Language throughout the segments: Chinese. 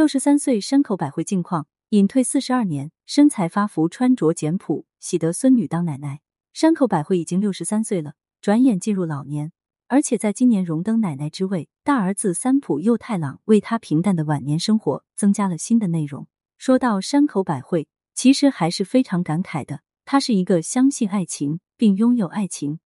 六十三岁山口百惠近况：隐退四十二年，身材发福，穿着简朴，喜得孙女当奶奶。山口百惠已经六十三岁了，转眼进入老年，而且在今年荣登奶奶之位。大儿子三浦佑太郎为他平淡的晚年生活增加了新的内容。说到山口百惠，其实还是非常感慨的。她是一个相信爱情并拥有爱情，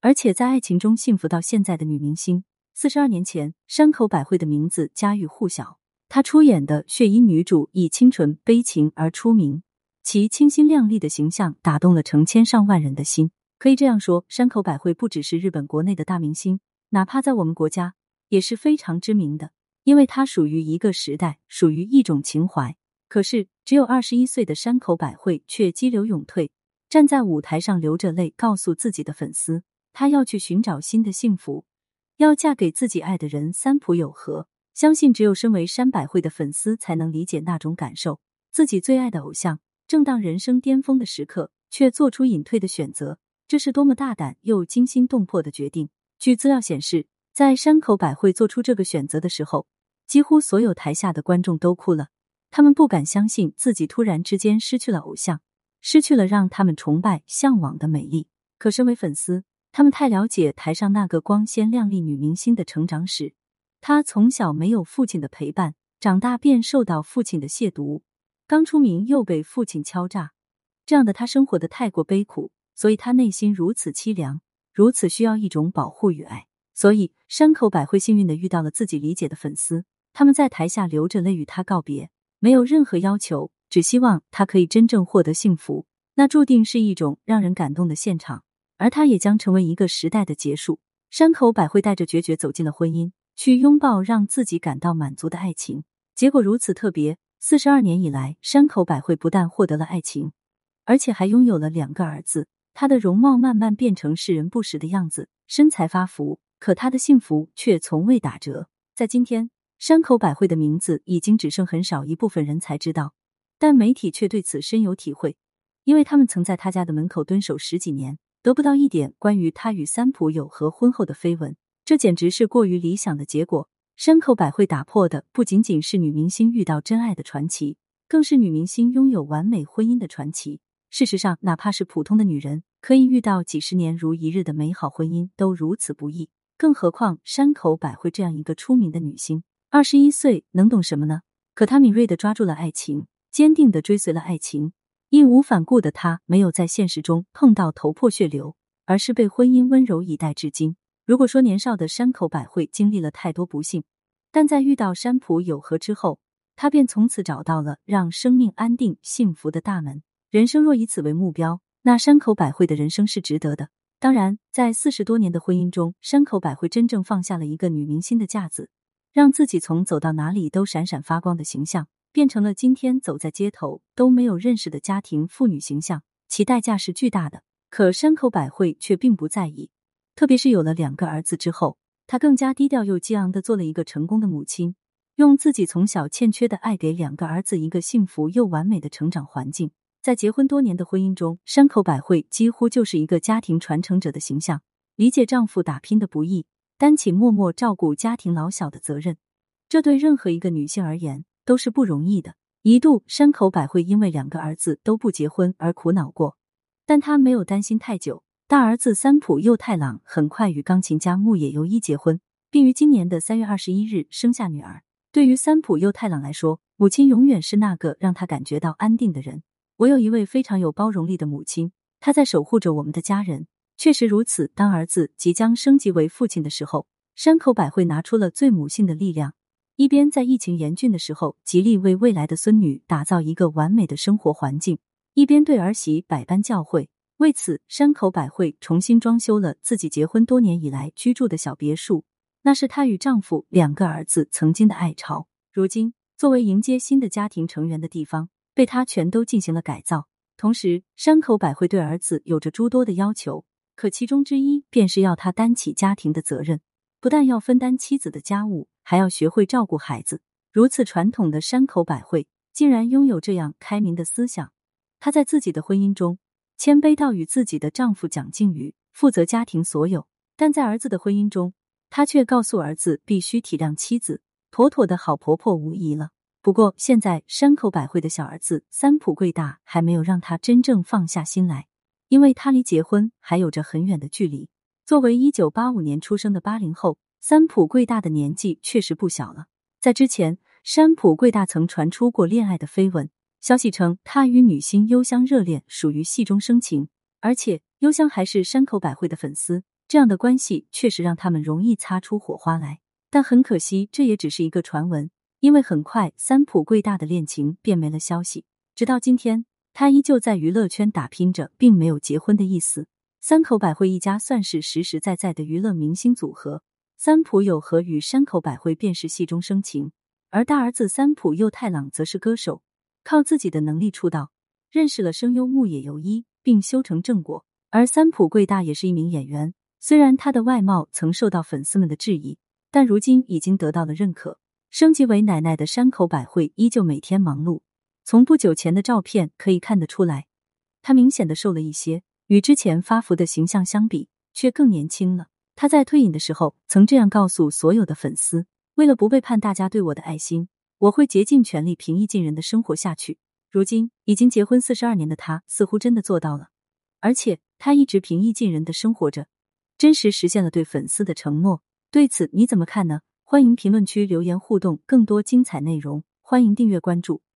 而且在爱情中幸福到现在的女明星。四十二年前，山口百惠的名字家喻户晓。她出演的《血衣女主》以清纯悲情而出名，其清新靓丽的形象打动了成千上万人的心。可以这样说，山口百惠不只是日本国内的大明星，哪怕在我们国家也是非常知名的，因为她属于一个时代，属于一种情怀。可是，只有二十一岁的山口百惠却激流勇退，站在舞台上流着泪，告诉自己的粉丝，她要去寻找新的幸福，要嫁给自己爱的人三浦友和。相信只有身为山百惠的粉丝才能理解那种感受。自己最爱的偶像正当人生巅峰的时刻，却做出隐退的选择，这是多么大胆又惊心动魄的决定！据资料显示，在山口百惠做出这个选择的时候，几乎所有台下的观众都哭了。他们不敢相信自己突然之间失去了偶像，失去了让他们崇拜向往的美丽。可身为粉丝，他们太了解台上那个光鲜亮丽女明星的成长史。他从小没有父亲的陪伴，长大便受到父亲的亵渎，刚出名又被父亲敲诈，这样的他生活的太过悲苦，所以他内心如此凄凉，如此需要一种保护与爱。所以山口百惠幸运的遇到了自己理解的粉丝，他们在台下流着泪与他告别，没有任何要求，只希望他可以真正获得幸福。那注定是一种让人感动的现场，而他也将成为一个时代的结束。山口百惠带着决绝走进了婚姻。去拥抱让自己感到满足的爱情，结果如此特别。四十二年以来，山口百惠不但获得了爱情，而且还拥有了两个儿子。她的容貌慢慢变成世人不识的样子，身材发福，可她的幸福却从未打折。在今天，山口百惠的名字已经只剩很少一部分人才知道，但媒体却对此深有体会，因为他们曾在他家的门口蹲守十几年，得不到一点关于他与三浦友和婚后的绯闻。这简直是过于理想的结果。山口百惠打破的不仅仅是女明星遇到真爱的传奇，更是女明星拥有完美婚姻的传奇。事实上，哪怕是普通的女人，可以遇到几十年如一日的美好婚姻都如此不易，更何况山口百惠这样一个出名的女星，二十一岁能懂什么呢？可她敏锐的抓住了爱情，坚定的追随了爱情，义无反顾的她没有在现实中碰到头破血流，而是被婚姻温柔以待至今。如果说年少的山口百惠经历了太多不幸，但在遇到山浦友和之后，他便从此找到了让生命安定幸福的大门。人生若以此为目标，那山口百惠的人生是值得的。当然，在四十多年的婚姻中，山口百惠真正放下了一个女明星的架子，让自己从走到哪里都闪闪发光的形象，变成了今天走在街头都没有认识的家庭妇女形象，其代价是巨大的。可山口百惠却并不在意。特别是有了两个儿子之后，她更加低调又激昂的做了一个成功的母亲，用自己从小欠缺的爱给两个儿子一个幸福又完美的成长环境。在结婚多年的婚姻中，山口百惠几乎就是一个家庭传承者的形象，理解丈夫打拼的不易，担起默默照顾家庭老小的责任，这对任何一个女性而言都是不容易的。一度，山口百惠因为两个儿子都不结婚而苦恼过，但她没有担心太久。大儿子三浦佑太郎很快与钢琴家木野由一结婚，并于今年的三月二十一日生下女儿。对于三浦佑太郎来说，母亲永远是那个让他感觉到安定的人。我有一位非常有包容力的母亲，她在守护着我们的家人。确实如此。当儿子即将升级为父亲的时候，山口百惠拿出了最母性的力量，一边在疫情严峻的时候极力为未来的孙女打造一个完美的生活环境，一边对儿媳百般教诲。为此，山口百惠重新装修了自己结婚多年以来居住的小别墅，那是她与丈夫两个儿子曾经的爱巢。如今，作为迎接新的家庭成员的地方，被她全都进行了改造。同时，山口百惠对儿子有着诸多的要求，可其中之一便是要他担起家庭的责任，不但要分担妻子的家务，还要学会照顾孩子。如此传统的山口百惠，竟然拥有这样开明的思想。她在自己的婚姻中。谦卑到与自己的丈夫蒋靖宇负责家庭所有，但在儿子的婚姻中，她却告诉儿子必须体谅妻子，妥妥的好婆婆无疑了。不过现在山口百惠的小儿子三浦贵大还没有让她真正放下心来，因为他离结婚还有着很远的距离。作为一九八五年出生的八零后，三浦贵大的年纪确实不小了。在之前，山浦贵大曾传出过恋爱的绯闻，消息称他与女星幽香热恋，属于戏中生情，而且幽香还是山口百惠的粉丝。这样的关系确实让他们容易擦出火花来。但很可惜，这也只是一个传闻，因为很快三浦贵大的恋情便没了消息。直到今天，他依旧在娱乐圈打拼着，并没有结婚的意思。三口百惠一家算是实实在在的娱乐明星组合。三浦友和与山口百惠便是戏中生情，而大儿子三浦佑太郎则是歌手，靠自己的能力出道，认识了声优木野由一，并修成正果。而三浦贵大也是一名演员，虽然他的外貌曾受到粉丝们的质疑，但如今已经得到了认可。升级为奶奶的山口百惠依旧每天忙碌，从不久前的照片可以看得出来，她明显的瘦了一些。与之前发福的形象相比，却更年轻了。他在退隐的时候曾这样告诉所有的粉丝：“为了不背叛大家对我的爱心，我会竭尽全力平易近人的生活下去。”如今已经结婚四十二年的他，似乎真的做到了，而且他一直平易近人的生活着，真实实现了对粉丝的承诺。对此你怎么看呢？欢迎评论区留言互动，更多精彩内容，欢迎订阅关注。